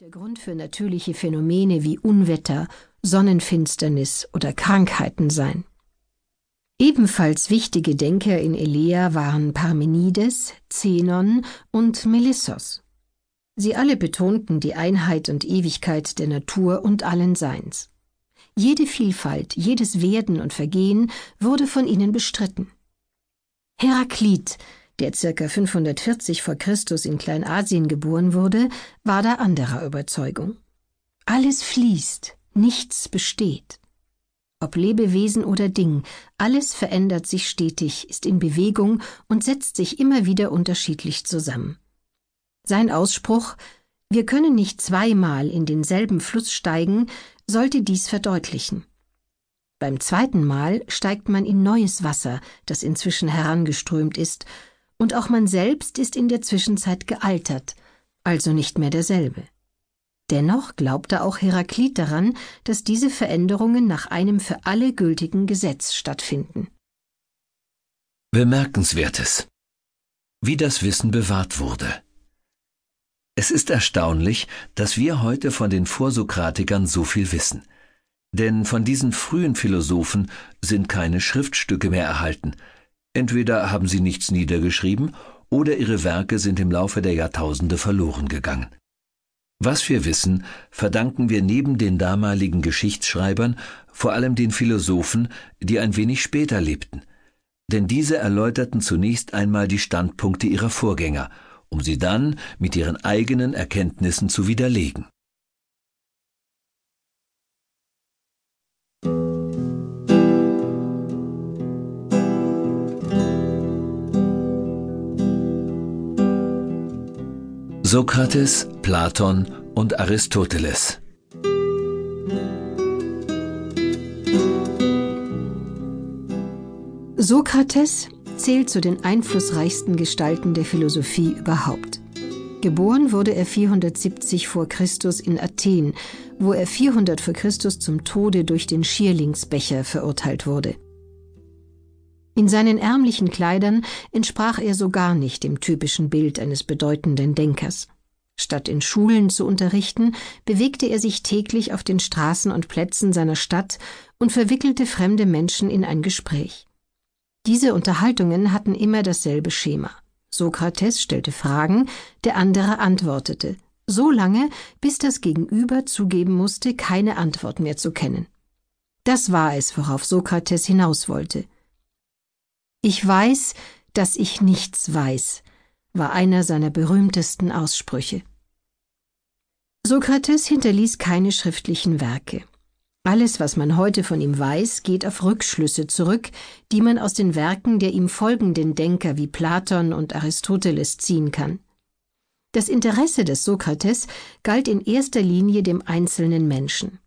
der Grund für natürliche Phänomene wie Unwetter, Sonnenfinsternis oder Krankheiten sein. Ebenfalls wichtige Denker in Elea waren Parmenides, Zenon und Melissos. Sie alle betonten die Einheit und Ewigkeit der Natur und allen Seins. Jede Vielfalt, jedes Werden und Vergehen wurde von ihnen bestritten. Heraklit, der ca. 540 vor Christus in Kleinasien geboren wurde, war da anderer Überzeugung. Alles fließt, nichts besteht. Ob Lebewesen oder Ding, alles verändert sich stetig, ist in Bewegung und setzt sich immer wieder unterschiedlich zusammen. Sein Ausspruch Wir können nicht zweimal in denselben Fluss steigen, sollte dies verdeutlichen. Beim zweiten Mal steigt man in neues Wasser, das inzwischen herangeströmt ist, und auch man selbst ist in der Zwischenzeit gealtert, also nicht mehr derselbe. Dennoch glaubte auch Heraklit daran, dass diese Veränderungen nach einem für alle gültigen Gesetz stattfinden. Bemerkenswertes. Wie das Wissen bewahrt wurde. Es ist erstaunlich, dass wir heute von den Vorsokratikern so viel wissen. Denn von diesen frühen Philosophen sind keine Schriftstücke mehr erhalten, Entweder haben sie nichts niedergeschrieben, oder ihre Werke sind im Laufe der Jahrtausende verloren gegangen. Was wir wissen, verdanken wir neben den damaligen Geschichtsschreibern vor allem den Philosophen, die ein wenig später lebten. Denn diese erläuterten zunächst einmal die Standpunkte ihrer Vorgänger, um sie dann mit ihren eigenen Erkenntnissen zu widerlegen. Sokrates, Platon und Aristoteles. Sokrates zählt zu den einflussreichsten Gestalten der Philosophie überhaupt. Geboren wurde er 470 vor Christus in Athen, wo er 400 vor Christus zum Tode durch den Schierlingsbecher verurteilt wurde. In seinen ärmlichen Kleidern entsprach er so gar nicht dem typischen Bild eines bedeutenden Denkers. Statt in Schulen zu unterrichten, bewegte er sich täglich auf den Straßen und Plätzen seiner Stadt und verwickelte fremde Menschen in ein Gespräch. Diese Unterhaltungen hatten immer dasselbe Schema. Sokrates stellte Fragen, der andere antwortete, so lange, bis das Gegenüber zugeben musste, keine Antwort mehr zu kennen. Das war es, worauf Sokrates hinaus wollte – ich weiß, dass ich nichts weiß, war einer seiner berühmtesten Aussprüche. Sokrates hinterließ keine schriftlichen Werke. Alles, was man heute von ihm weiß, geht auf Rückschlüsse zurück, die man aus den Werken der ihm folgenden Denker wie Platon und Aristoteles ziehen kann. Das Interesse des Sokrates galt in erster Linie dem einzelnen Menschen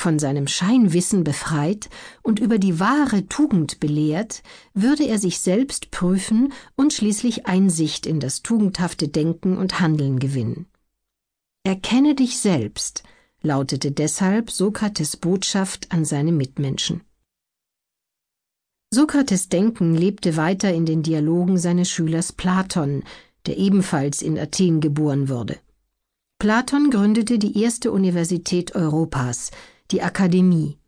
von seinem Scheinwissen befreit und über die wahre Tugend belehrt, würde er sich selbst prüfen und schließlich Einsicht in das tugendhafte Denken und Handeln gewinnen. Erkenne dich selbst, lautete deshalb Sokrates Botschaft an seine Mitmenschen. Sokrates Denken lebte weiter in den Dialogen seines Schülers Platon, der ebenfalls in Athen geboren wurde. Platon gründete die erste Universität Europas, die Akademie.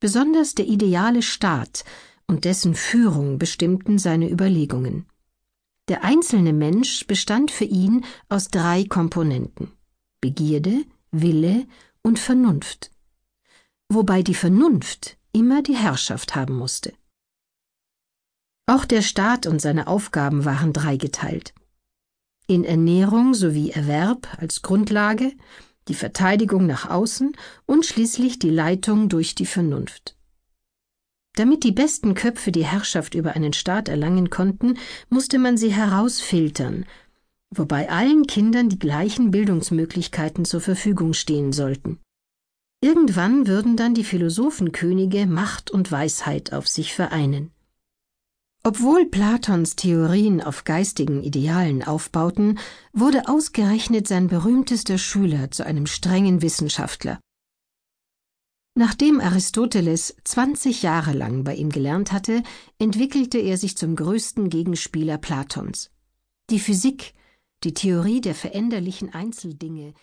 Besonders der ideale Staat und dessen Führung bestimmten seine Überlegungen. Der einzelne Mensch bestand für ihn aus drei Komponenten Begierde, Wille und Vernunft, wobei die Vernunft immer die Herrschaft haben musste. Auch der Staat und seine Aufgaben waren dreigeteilt. In Ernährung sowie Erwerb als Grundlage die Verteidigung nach außen und schließlich die Leitung durch die Vernunft. Damit die besten Köpfe die Herrschaft über einen Staat erlangen konnten, musste man sie herausfiltern, wobei allen Kindern die gleichen Bildungsmöglichkeiten zur Verfügung stehen sollten. Irgendwann würden dann die Philosophenkönige Macht und Weisheit auf sich vereinen. Obwohl Platons Theorien auf geistigen Idealen aufbauten, wurde ausgerechnet sein berühmtester Schüler zu einem strengen Wissenschaftler. Nachdem Aristoteles 20 Jahre lang bei ihm gelernt hatte, entwickelte er sich zum größten Gegenspieler Platons. Die Physik, die Theorie der veränderlichen Einzeldinge,